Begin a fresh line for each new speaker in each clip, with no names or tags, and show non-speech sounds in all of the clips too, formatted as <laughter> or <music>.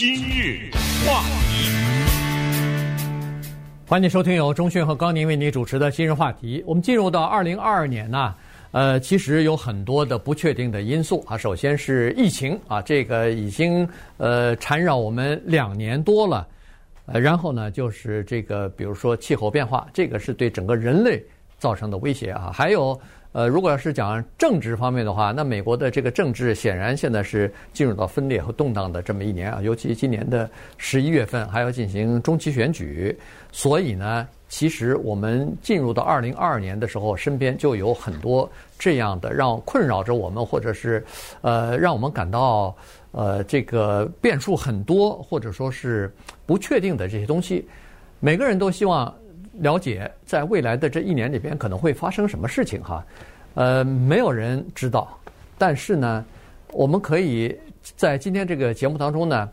今日话题，
欢迎收听由钟讯和高宁为你主持的今日话题。我们进入到二零二二年呢、呃，其实有很多的不确定的因素啊。首先是疫情啊，这个已经呃缠绕我们两年多了。呃，然后呢，就是这个，比如说气候变化，这个是对整个人类造成的威胁啊。还有。呃，如果要是讲政治方面的话，那美国的这个政治显然现在是进入到分裂和动荡的这么一年啊，尤其今年的十一月份还要进行中期选举，所以呢，其实我们进入到二零二二年的时候，身边就有很多这样的让困扰着我们，或者是呃让我们感到呃这个变数很多，或者说是不确定的这些东西，每个人都希望。了解在未来的这一年里边可能会发生什么事情哈，呃，没有人知道。但是呢，我们可以在今天这个节目当中呢，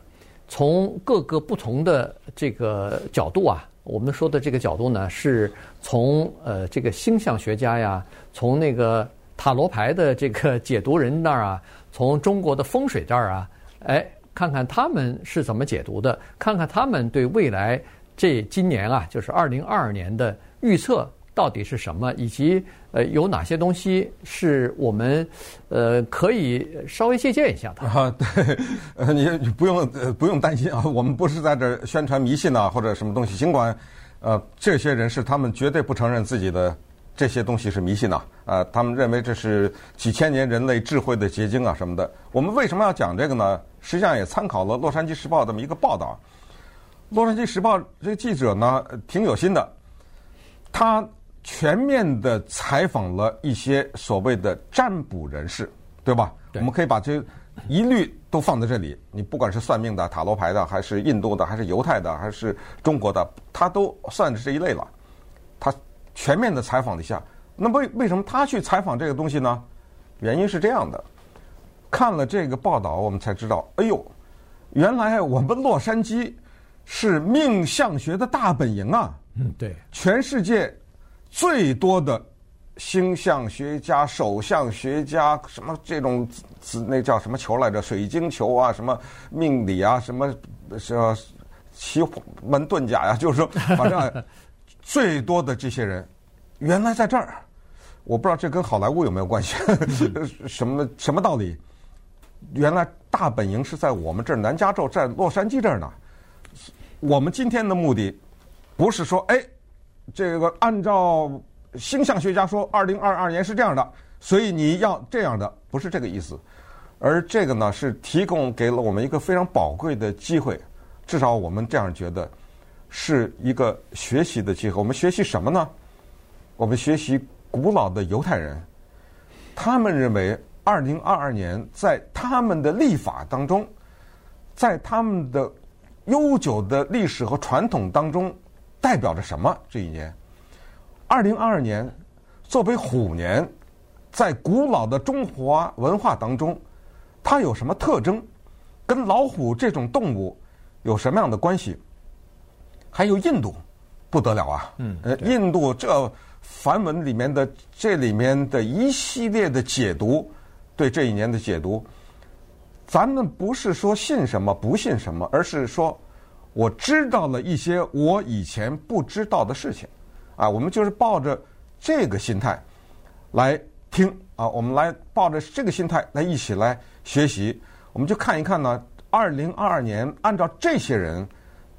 从各个不同的这个角度啊，我们说的这个角度呢，是从呃这个星象学家呀，从那个塔罗牌的这个解读人那儿啊，从中国的风水这儿啊，哎，看看他们是怎么解读的，看看他们对未来。这今年啊，就是二零二二年的预测到底是什么，以及呃有哪些东西是我们呃可以稍微借鉴一下的
啊？<laughs> 对，呃，你不用呃不用担心啊，我们不是在这儿宣传迷信啊或者什么东西，尽管呃这些人是他们绝对不承认自己的这些东西是迷信呐啊，呃，他们认为这是几千年人类智慧的结晶啊什么的。我们为什么要讲这个呢？实际上也参考了《洛杉矶时报》这么一个报道。《洛杉矶时报》这个记者呢，挺有心的，他全面的采访了一些所谓的占卜人士，对吧？对。我们可以把这一律都放在这里。你不管是算命的、塔罗牌的，还是印度的，还是犹太的，还是中国的，他都算是这一类了。他全面的采访了一下。那么为为什么他去采访这个东西呢？原因是这样的：看了这个报道，我们才知道，哎呦，原来我们洛杉矶。是命相学的大本营啊！
嗯，对，
全世界最多的星象学家、手相学家，什么这种那叫什么球来着？水晶球啊，什么命理啊，什么什么奇门遁甲呀，就是说，反正最多的这些人，原来在这儿，我不知道这跟好莱坞有没有关系？<laughs> 什么什么道理？原来大本营是在我们这儿，南加州，在洛杉矶这儿呢。我们今天的目的，不是说，哎，这个按照星象学家说，二零二二年是这样的，所以你要这样的，不是这个意思。而这个呢，是提供给了我们一个非常宝贵的机会，至少我们这样觉得，是一个学习的机会。我们学习什么呢？我们学习古老的犹太人，他们认为二零二二年在他们的历法当中，在他们的。悠久的历史和传统当中，代表着什么？这一年，二零二二年，作为虎年，在古老的中华文化当中，它有什么特征？跟老虎这种动物有什么样的关系？还有印度，不得了啊！嗯，呃，印度这梵文里面的这里面的一系列的解读，对这一年的解读。咱们不是说信什么不信什么，而是说我知道了一些我以前不知道的事情，啊，我们就是抱着这个心态来听啊，我们来抱着这个心态来一起来学习，我们就看一看呢，二零二二年按照这些人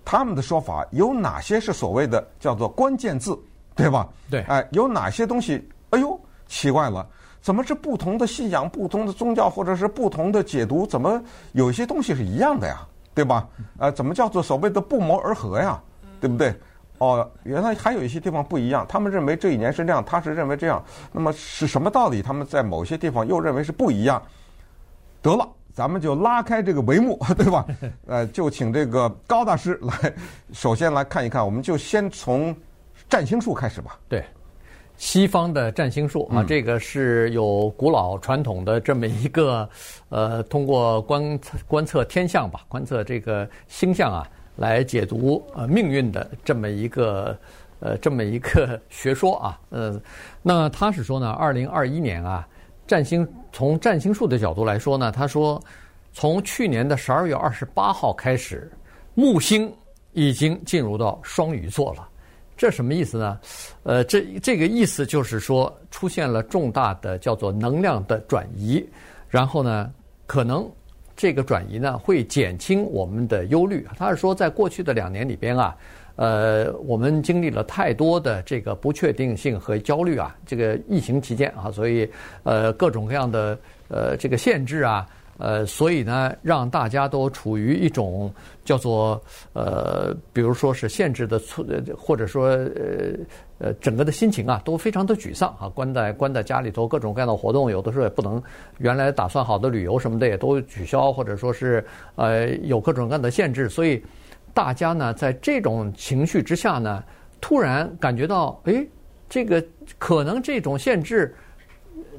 他们的说法，有哪些是所谓的叫做关键字，对吧？
对，
哎，有哪些东西？哎呦，奇怪了。怎么是不同的信仰、不同的宗教，或者是不同的解读？怎么有些东西是一样的呀？对吧？呃，怎么叫做所谓的不谋而合呀？对不对？哦，原来还有一些地方不一样。他们认为这一年是这样，他是认为这样。那么是什么道理？他们在某些地方又认为是不一样。得了，咱们就拉开这个帷幕，<laughs> 对吧？呃，就请这个高大师来，首先来看一看。我们就先从占星术开始吧。
对。西方的占星术啊，这个是有古老传统的这么一个，呃，通过观观测天象吧，观测这个星象啊，来解读呃命运的这么一个呃这么一个学说啊，<laughs> 呃，那他是说呢，二零二一年啊，占星从占星术的角度来说呢，他说从去年的十二月二十八号开始，木星已经进入到双鱼座了。这什么意思呢？呃，这这个意思就是说，出现了重大的叫做能量的转移，然后呢，可能这个转移呢会减轻我们的忧虑。他是说，在过去的两年里边啊，呃，我们经历了太多的这个不确定性和焦虑啊，这个疫情期间啊，所以呃，各种各样的呃这个限制啊。呃，所以呢，让大家都处于一种叫做呃，比如说是限制的措，或者说呃呃，整个的心情啊，都非常的沮丧啊，关在关在家里头，各种各样的活动，有的时候也不能，原来打算好的旅游什么的也都取消，或者说是呃有各种各样的限制，所以大家呢，在这种情绪之下呢，突然感觉到，哎，这个可能这种限制。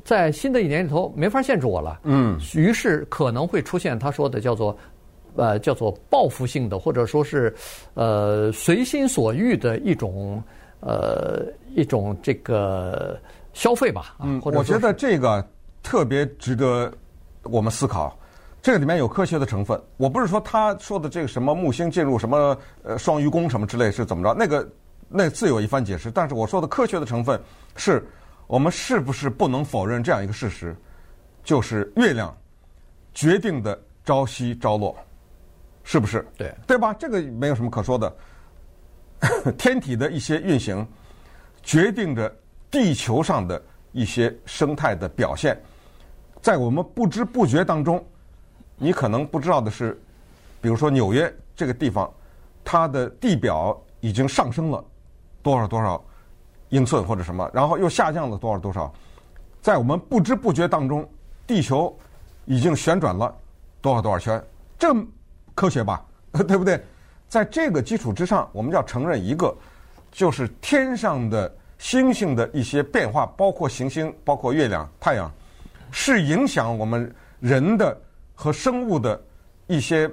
在新的一年里头，没法限制我了。嗯，于是可能会出现他说的叫做，呃，叫做报复性的，或者说是，呃，随心所欲的一种，呃，一种这个消费吧。
嗯，我觉得这个特别值得我们思考。这个里面有科学的成分。我不是说他说的这个什么木星进入什么呃双鱼宫什么之类是怎么着，那个那自有一番解释。但是我说的科学的成分是。我们是不是不能否认这样一个事实，就是月亮决定的朝夕朝落，是不是？
对，
对吧？这个没有什么可说的。<laughs> 天体的一些运行决定着地球上的一些生态的表现，在我们不知不觉当中，你可能不知道的是，比如说纽约这个地方，它的地表已经上升了多少多少。英寸或者什么，然后又下降了多少多少，在我们不知不觉当中，地球已经旋转了多少多少圈，这科学吧，<laughs> 对不对？在这个基础之上，我们要承认一个，就是天上的星星的一些变化，包括行星，包括月亮、太阳，是影响我们人的和生物的一些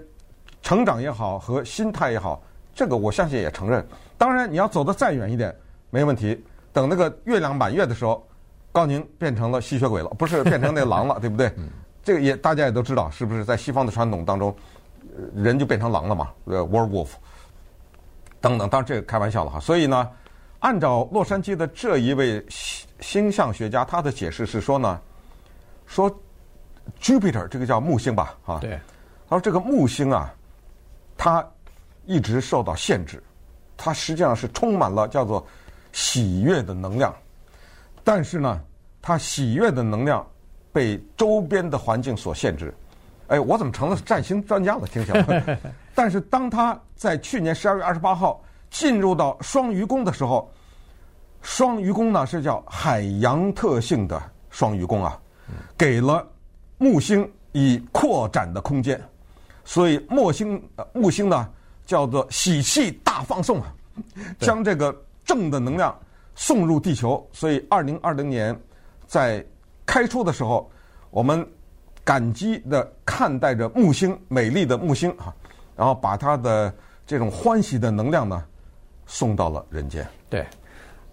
成长也好和心态也好，这个我相信也承认。当然，你要走得再远一点。没问题。等那个月亮满月的时候，高宁变成了吸血鬼了，不是变成那狼了，<laughs> 对不对？这个也大家也都知道，是不是？在西方的传统当中，人就变成狼了嘛？呃，werewolf 等等，当然这个开玩笑了哈。所以呢，按照洛杉矶的这一位星象学家，他的解释是说呢，说 Jupiter 这个叫木星吧，哈，
对，
他说这个木星啊，它一直受到限制。它实际上是充满了叫做喜悦的能量，但是呢，他喜悦的能量被周边的环境所限制。哎，我怎么成了占星专家了？听起来。<laughs> 但是当他在去年十二月二十八号进入到双鱼宫的时候，双鱼宫呢是叫海洋特性的双鱼宫啊，给了木星以扩展的空间，所以木星木星呢。叫做喜气大放送啊，将这个正的能量送入地球。所以，二零二零年在开出的时候，我们感激的看待着木星，美丽的木星啊，然后把它的这种欢喜的能量呢送到了人间。
对。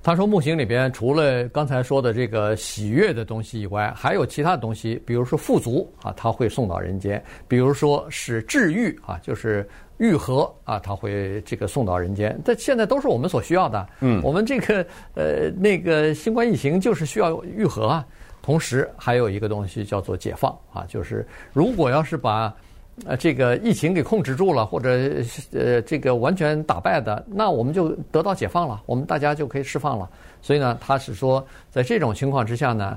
他说木星里边除了刚才说的这个喜悦的东西以外，还有其他的东西，比如说富足啊，他会送到人间；比如说是治愈啊，就是愈合啊，他会这个送到人间。这现在都是我们所需要的。嗯，我们这个呃那个新冠疫情就是需要愈合啊。同时还有一个东西叫做解放啊，就是如果要是把。呃，这个疫情给控制住了，或者呃，这个完全打败的，那我们就得到解放了，我们大家就可以释放了。所以呢，他是说，在这种情况之下呢，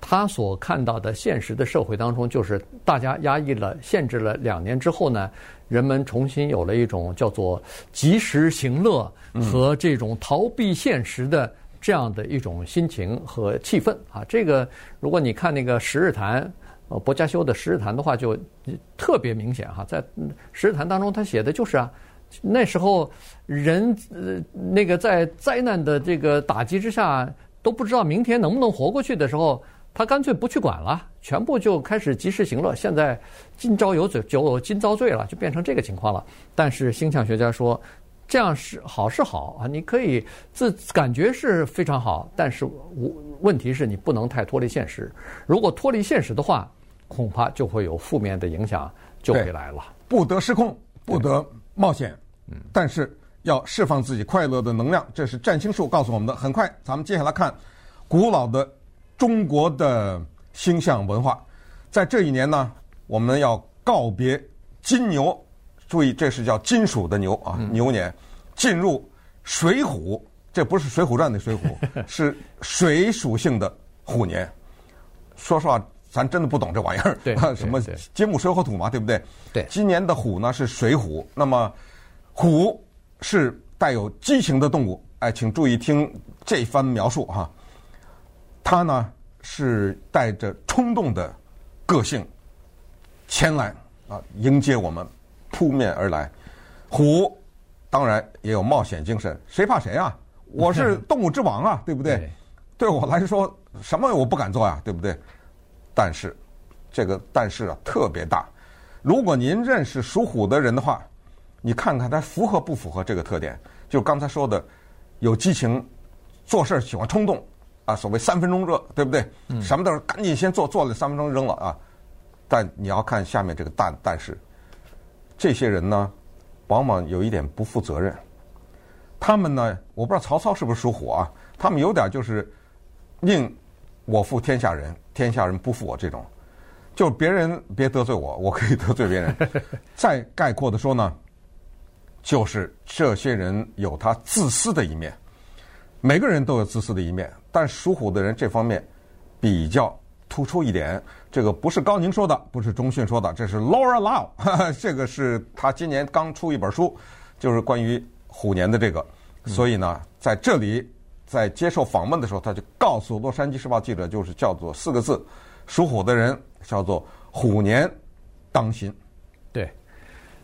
他所看到的现实的社会当中，就是大家压抑了、限制了两年之后呢，人们重新有了一种叫做及时行乐和这种逃避现实的这样的一种心情和气氛啊。这个，如果你看那个《十日谈》。呃，薄伽修的《十日谈》的话就特别明显哈，在《十日谈》当中，他写的就是啊，那时候人呃那个在灾难的这个打击之下都不知道明天能不能活过去的时候，他干脆不去管了，全部就开始及时行乐。现在今朝有酒酒今朝醉了，就变成这个情况了。但是星象学家说，这样是好是好啊，你可以自感觉是非常好，但是我问题是你不能太脱离现实。如果脱离现实的话，恐怕就会有负面的影响就会来了。
不得失控，不得冒险，嗯，但是要释放自己快乐的能量，这是占星术告诉我们的。很快，咱们接下来看古老的中国的星象文化。在这一年呢，我们要告别金牛，注意这是叫金属的牛啊，牛年进入水虎，这不是《水浒传》的水虎，<laughs> 是水属性的虎年。说实话，咱真的不懂这玩意儿，
对，
什么金木水火土嘛，对不对？
对。
今年的虎呢是水虎，那么虎是带有激情的动物，哎，请注意听这番描述哈。它呢是带着冲动的个性前来啊，迎接我们扑面而来。虎当然也有冒险精神，谁怕谁啊？我是 <laughs> 动物之王啊，对不对？对我来说。什么我不敢做呀，对不对？但是，这个但是啊特别大。如果您认识属虎的人的话，你看看他符合不符合这个特点？就刚才说的，有激情，做事喜欢冲动，啊，所谓三分钟热，对不对？嗯。什么都是赶紧先做，做了三分钟扔了啊。但你要看下面这个但，但是，这些人呢，往往有一点不负责任。他们呢，我不知道曹操是不是属虎啊？他们有点就是宁。我负天下人，天下人不负我。这种，就别人别得罪我，我可以得罪别人。<laughs> 再概括的说呢，就是这些人有他自私的一面。每个人都有自私的一面，但属虎的人这方面比较突出一点。这个不是高宁说的，不是中迅说的，这是 Laura Lau，<laughs> 这个是他今年刚出一本书，就是关于虎年的这个。所以呢，在这里。在接受访问的时候，他就告诉《洛杉矶时报》记者，就是叫做四个字：属虎的人叫做虎年当心。
对，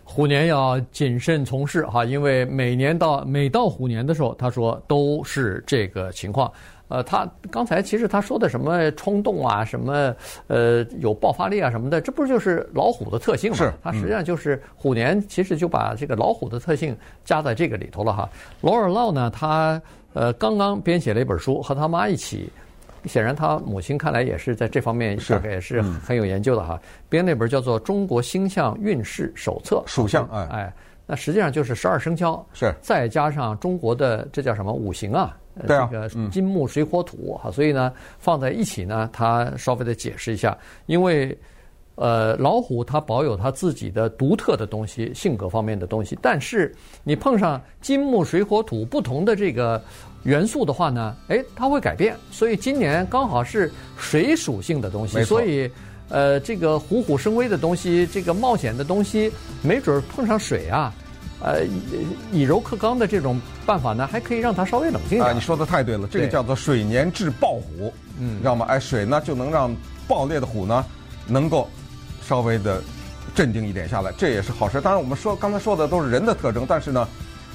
虎年要谨慎从事哈，因为每年到每到虎年的时候，他说都是这个情况。呃，他刚才其实他说的什么冲动啊，什么呃有爆发力啊什么的，这不就是老虎的特性吗？
是，
他实际上就是虎年，其实就把这个老虎的特性加在这个里头了哈。罗尔劳呢，他。呃，刚刚编写了一本书，和他妈一起，显然他母亲看来也是在这方面大概也是很有研究的哈。编那本叫做《中国星象运势手册》，
属相哎，
哎，那实际上就是十二生肖，
是
再加上中国的这叫什么五行啊？
对啊，
这个金木水火土哈，所以呢放在一起呢，他稍微的解释一下，因为。呃，老虎它保有它自己的独特的东西，性格方面的东西。但是你碰上金木水火土不同的这个元素的话呢，哎，它会改变。所以今年刚好是水属性的东西，所以呃，这个虎虎生威的东西，这个冒险的东西，没准碰上水啊，呃，以柔克刚的这种办法呢，还可以让它稍微冷静点。啊，
你说的太对了，这个叫做水年制暴虎，嗯，知道吗？哎，水呢就能让暴烈的虎呢能够。稍微的镇定一点下来，这也是好事。当然，我们说刚才说的都是人的特征，但是呢，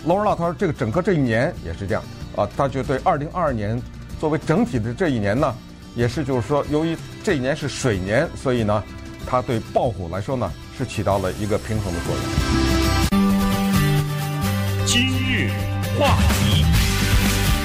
罗尔纳他说这个整个这一年也是这样啊。他就对二零二二年作为整体的这一年呢，也是就是说，由于这一年是水年，所以呢，他对暴虎来说呢是起到了一个平衡的作用。
今日话题。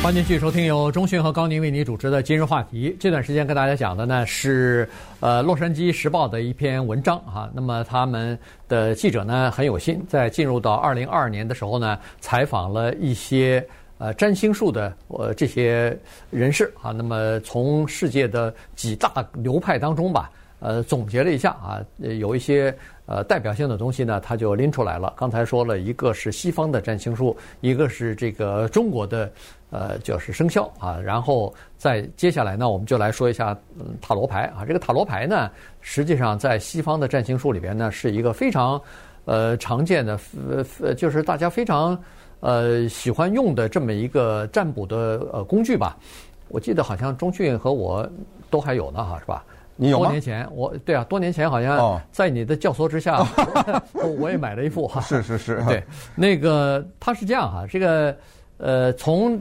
欢迎继续收听由中讯和高宁为你主持的今日话题。这段时间跟大家讲的呢是呃《洛杉矶时报》的一篇文章啊。那么他们的记者呢很有心，在进入到二零二二年的时候呢，采访了一些呃占星术的呃这些人士啊。那么从世界的几大流派当中吧，呃总结了一下啊，有一些呃代表性的东西呢，他就拎出来了。刚才说了一个是西方的占星术，一个是这个中国的。呃，就是生肖啊，然后再接下来呢，我们就来说一下嗯塔罗牌啊。这个塔罗牌呢，实际上在西方的占星术里边呢，是一个非常呃常见的呃就是大家非常呃喜欢用的这么一个占卜的呃工具吧。我记得好像中迅和我都还有呢哈，是吧？
你有吗？
多年前我对啊，多年前好像在你的教唆之下，哦、<laughs> 我也买了一副哈。
是是是，<laughs>
对，那个它是这样哈，这个。呃，从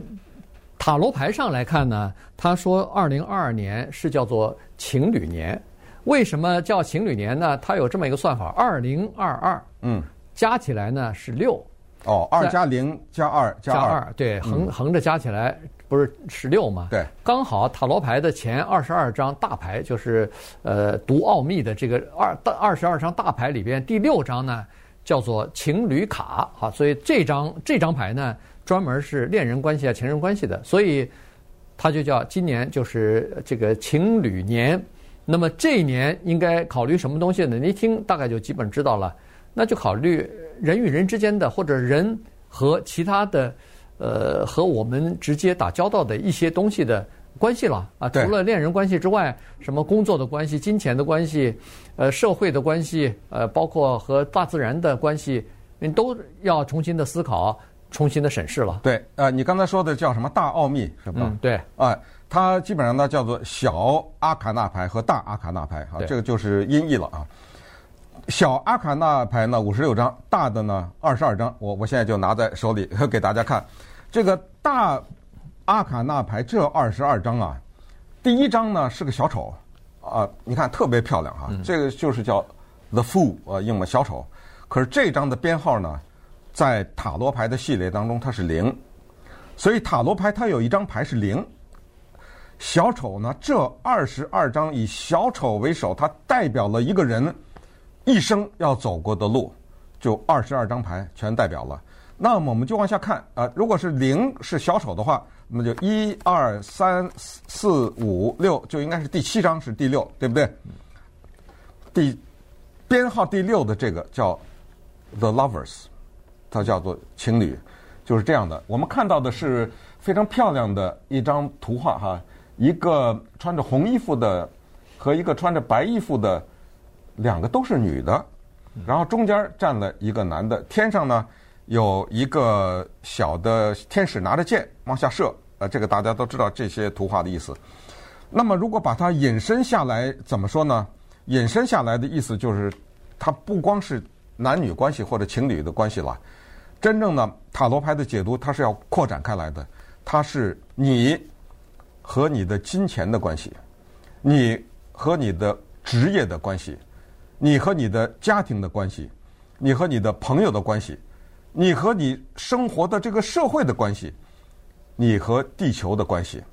塔罗牌上来看呢，他说二零二二年是叫做情侣年。为什么叫情侣年呢？它有这么一个算法：二零二二，嗯，加起来呢是六。
哦，二加零加二加二，
对，横横着加起来不是十六吗？
对，
刚好塔罗牌的前二十二张大牌，就是呃读奥秘的这个二二十二张大牌里边第六张呢，叫做情侣卡啊，所以这张这张牌呢，专门是恋人关系啊、情人关系的，所以它就叫今年就是这个情侣年。那么这一年应该考虑什么东西呢？你一听大概就基本知道了，那就考虑人与人之间的，或者人和其他的。呃，和我们直接打交道的一些东西的关系了啊，除了恋人关系之外，什么工作的关系、金钱的关系，呃，社会的关系，呃，包括和大自然的关系，你都要重新的思考、重新的审视了。
对，呃，你刚才说的叫什么大奥秘是吧？
嗯，对，
啊，它基本上呢叫做小阿卡纳牌和大阿卡纳牌啊，这个就是音译了啊。小阿卡那牌呢五十六张，大的呢二十二张，我我现在就拿在手里 <laughs> 给大家看。这个大阿卡那牌这二十二张啊，第一张呢是个小丑啊，你看特别漂亮哈、啊，这个就是叫 The Fool 啊，英文小丑。可是这张的编号呢，在塔罗牌的系列当中它是零，所以塔罗牌它有一张牌是零。小丑呢，这二十二张以小丑为首，它代表了一个人一生要走过的路，就二十二张牌全代表了。那么我们就往下看啊，如果是零是小丑的话，那么就一二三四五六就应该是第七张是第六，对不对？第编号第六的这个叫 The Lovers，它叫做情侣，就是这样的。我们看到的是非常漂亮的一张图画哈，一个穿着红衣服的和一个穿着白衣服的，两个都是女的，然后中间站了一个男的，天上呢。有一个小的天使拿着箭往下射，呃，这个大家都知道这些图画的意思。那么，如果把它引申下来，怎么说呢？引申下来的意思就是，它不光是男女关系或者情侣的关系了。真正的塔罗牌的解读，它是要扩展开来的。它是你和你的金钱的关系，你和你的职业的关系，你和你的家庭的关系，你和你的朋友的关系。你和你生活的这个社会的关系，你和地球的关系，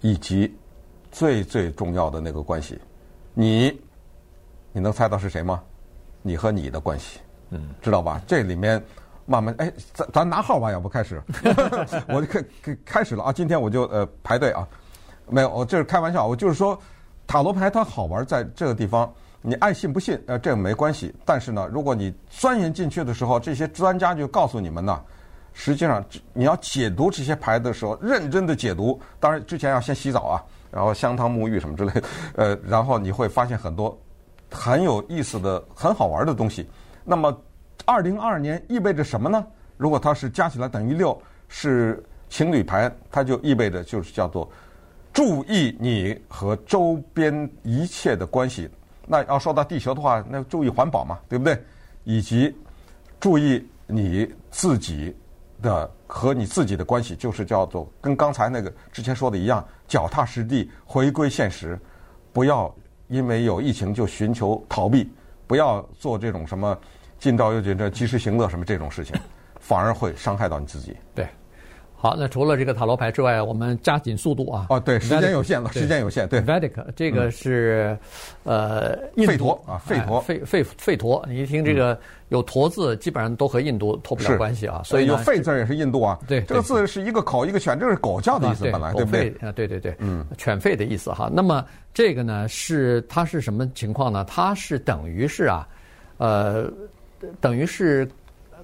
以及最最重要的那个关系，你你能猜到是谁吗？你和你的关系，嗯，知道吧？这里面慢慢哎，咱咱拿号吧，要不开始，<laughs> 我就开开开始了啊！今天我就呃排队啊，没有，我这是开玩笑，我就是说塔罗牌它好玩在这个地方。你爱信不信，呃，这个没关系。但是呢，如果你钻研进去的时候，这些专家就告诉你们呢，实际上你要解读这些牌的时候，认真的解读。当然，之前要先洗澡啊，然后香汤沐浴什么之类的，呃，然后你会发现很多很有意思的、很好玩的东西。那么，二零二二年意味着什么呢？如果它是加起来等于六，是情侣牌，它就意味着就是叫做注意你和周边一切的关系。那要说到地球的话，那注意环保嘛，对不对？以及注意你自己的和你自己的关系，就是叫做跟刚才那个之前说的一样，脚踏实地，回归现实，不要因为有疫情就寻求逃避，不要做这种什么今朝有酒这及时行乐什么这种事情，反而会伤害到你自己。
对。好，那除了这个塔罗牌之外，我们加紧速度啊！
哦，对，时间有限了，时间有限。对
，Vedic 这个是呃，
吠陀啊，吠陀，
吠吠吠陀。你一听这个有“陀”字，基本上都和印度脱不了关系啊。所以
有“吠”字也是印度啊。对，这个字是一个口一个犬，这是狗叫的意思，本来对不对？
啊，对对对，嗯，犬吠的意思哈。那么这个呢，是它是什么情况呢？它是等于是啊，呃，等于是。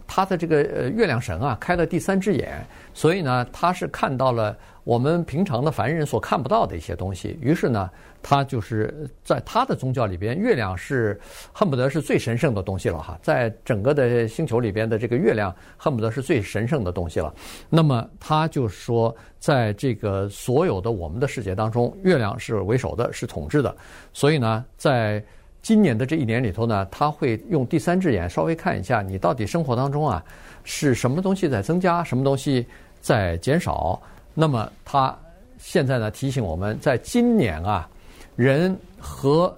他的这个呃月亮神啊开了第三只眼，所以呢，他是看到了我们平常的凡人所看不到的一些东西。于是呢，他就是在他的宗教里边，月亮是恨不得是最神圣的东西了哈，在整个的星球里边的这个月亮恨不得是最神圣的东西了。那么他就说，在这个所有的我们的世界当中，月亮是为首的，是统治的。所以呢，在今年的这一年里头呢，他会用第三只眼稍微看一下你到底生活当中啊是什么东西在增加，什么东西在减少。那么他现在呢提醒我们，在今年啊，人和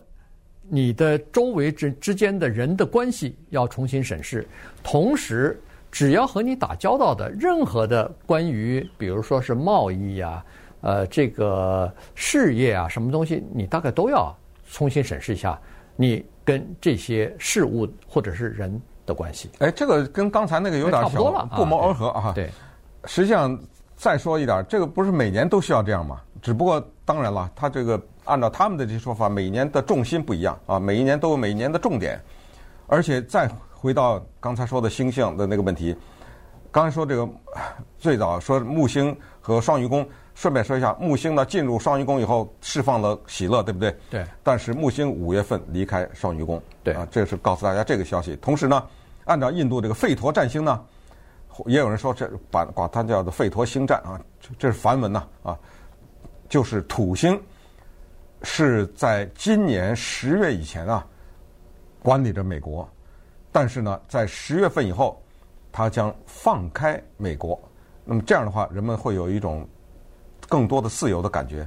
你的周围之之间的人的关系要重新审视，同时只要和你打交道的任何的关于，比如说是贸易呀、啊，呃，这个事业啊，什么东西，你大概都要重新审视一下你跟这些事物或者是人的关系。
哎，这个跟刚才那个有点小
差不
谋而合啊。
对，
实际上再说一点，这个不是每年都需要这样吗？只不过当然了，他这个按照他们的这些说法，每年的重心不一样啊，每一年都有每一年的重点，而且再。回到刚才说的星象的那个问题，刚才说这个最早说木星和双鱼宫，顺便说一下，木星呢进入双鱼宫以后释放了喜乐，对不对？
对。
但是木星五月份离开双鱼宫，
对
啊，这是告诉大家这个消息。同时呢，按照印度这个吠陀占星呢，也有人说这把把它叫做吠陀星占啊，这是梵文呐啊，就是土星是在今年十月以前啊管理着美国。但是呢，在十月份以后，它将放开美国。那么这样的话，人们会有一种更多的自由的感觉，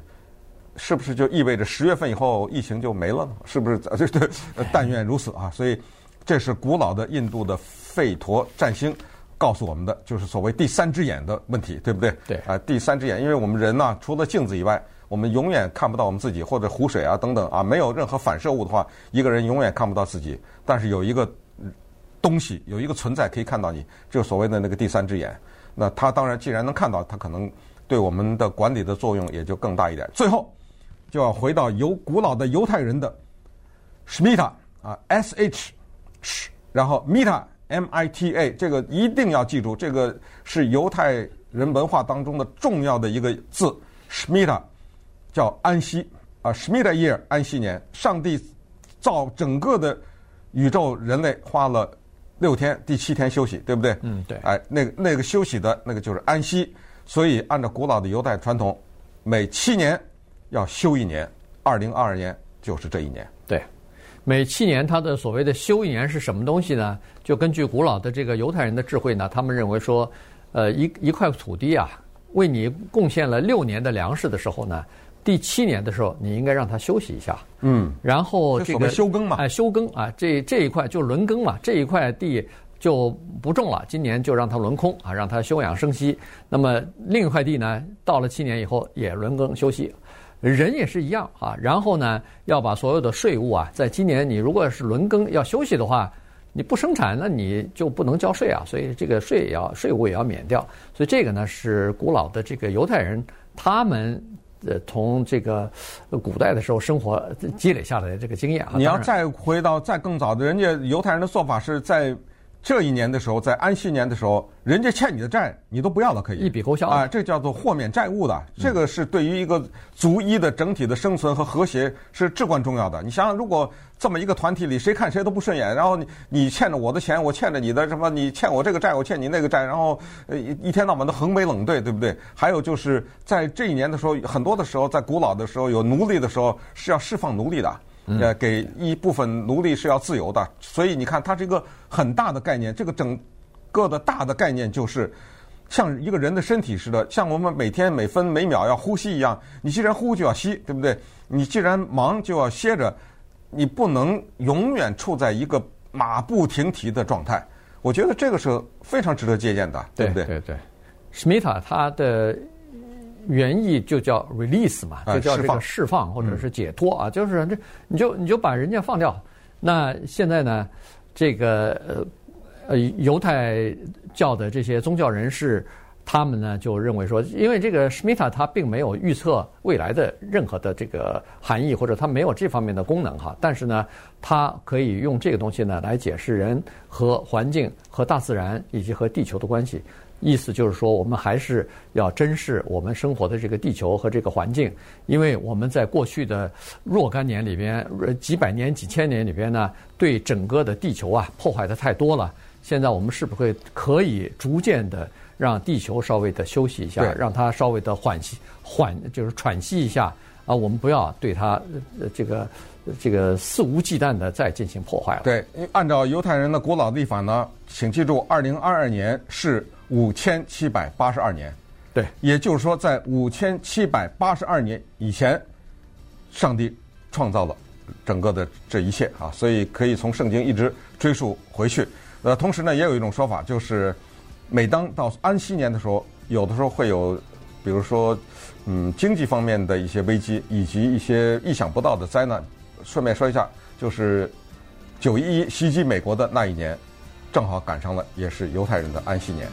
是不是就意味着十月份以后疫情就没了呢？是不是？<laughs> 对对，但愿如此啊！所以，这是古老的印度的吠陀占星告诉我们的，就是所谓第三只眼的问题，对不对？
对
啊，第三只眼，因为我们人呢，除了镜子以外，我们永远看不到我们自己，或者湖水啊等等啊，没有任何反射物的话，一个人永远看不到自己。但是有一个。东西有一个存在可以看到你，就所谓的那个第三只眼。那他当然既然能看到，他可能对我们的管理的作用也就更大一点。最后就要回到犹古老的犹太人的 Shmita 啊，S H，然后 Mita M I T A，这个一定要记住，这个是犹太人文化当中的重要的一个字。Shmita 叫安息啊，Shmita year 安息年，上帝造整个的宇宙，人类花了。六天，第七天休息，对不对？
嗯，对。
哎，那个那个休息的那个就是安息，所以按照古老的犹太传统，每七年要休一年。二零二二年就是这一年。
对，每七年他的所谓的休一年是什么东西呢？就根据古老的这个犹太人的智慧呢，他们认为说，呃，一一块土地啊，为你贡献了六年的粮食的时候呢。第七年的时候，你应该让他休息一下。
嗯，
然后这个
休耕嘛，
哎，休耕啊，这这一块就轮耕嘛，这一块地就不种了，今年就让它轮空啊，让它休养生息。那么另一块地呢，到了七年以后也轮耕休息。人也是一样啊，然后呢，要把所有的税务啊，在今年你如果是轮耕要休息的话，你不生产，那你就不能交税啊，所以这个税也要税务也要免掉。所以这个呢是古老的这个犹太人他们。呃，从这个古代的时候生活积累下来的这个经验啊，
你要再回到再更早的，人家犹太人的做法是在这一年的时候，在安息年的时候，人家欠你的债你都不要了，可以
一笔勾销
啊，这叫做豁免债务的。这个是对于一个族裔的整体的生存和和谐是至关重要的。你想想，如果这么一个团体里，谁看谁都不顺眼，然后你你欠着我的钱，我欠着你的什么？你欠我这个债，我欠你那个债，然后呃一一天到晚的横眉冷对，对不对？还有就是在这一年的时候，很多的时候，在古老的时候有奴隶的时候是要释放奴隶的。呃，给一部分奴隶是要自由的，所以你看，它是一个很大的概念。这个整个的大的概念就是，像一个人的身体似的，像我们每天每分每秒要呼吸一样。你既然呼就要吸，对不对？你既然忙就要歇着，你不能永远处在一个马不停蹄的状态。我觉得这个是非常值得借鉴的，对不对？
对对，史密塔他的。原意就叫 release 嘛，就叫这个释放或者是解脱啊，就是这你就你就把人家放掉。那现在呢，这个呃呃犹太教的这些宗教人士，他们呢就认为说，因为这个 Shmita 他并没有预测未来的任何的这个含义，或者他没有这方面的功能哈。但是呢，他可以用这个东西呢来解释人和环境、和大自然以及和地球的关系。意思就是说，我们还是要珍视我们生活的这个地球和这个环境，因为我们在过去的若干年里边、几百年、几千年里边呢，对整个的地球啊破坏的太多了。现在我们是不是可以逐渐的让地球稍微的休息一下，让它稍微的缓息、缓就是喘息一下啊？我们不要对它这个这个肆无忌惮的再进行破坏了。
对，按照犹太人的古老历法呢，请记住，二零二二年是。五千七百八十二年
对。
也就是说在五千七百八十二年以前上帝创造了整个的这一切。啊所以可以从圣经一直追溯回去。呃同时呢也有一种说法就是每当到安息年的时候有的时候会有比如说嗯经济方面的一些危机以及一些意想不到的灾难。顺便说一下就是九一一袭击美国的那一年正好赶上了也是犹太人的安息年。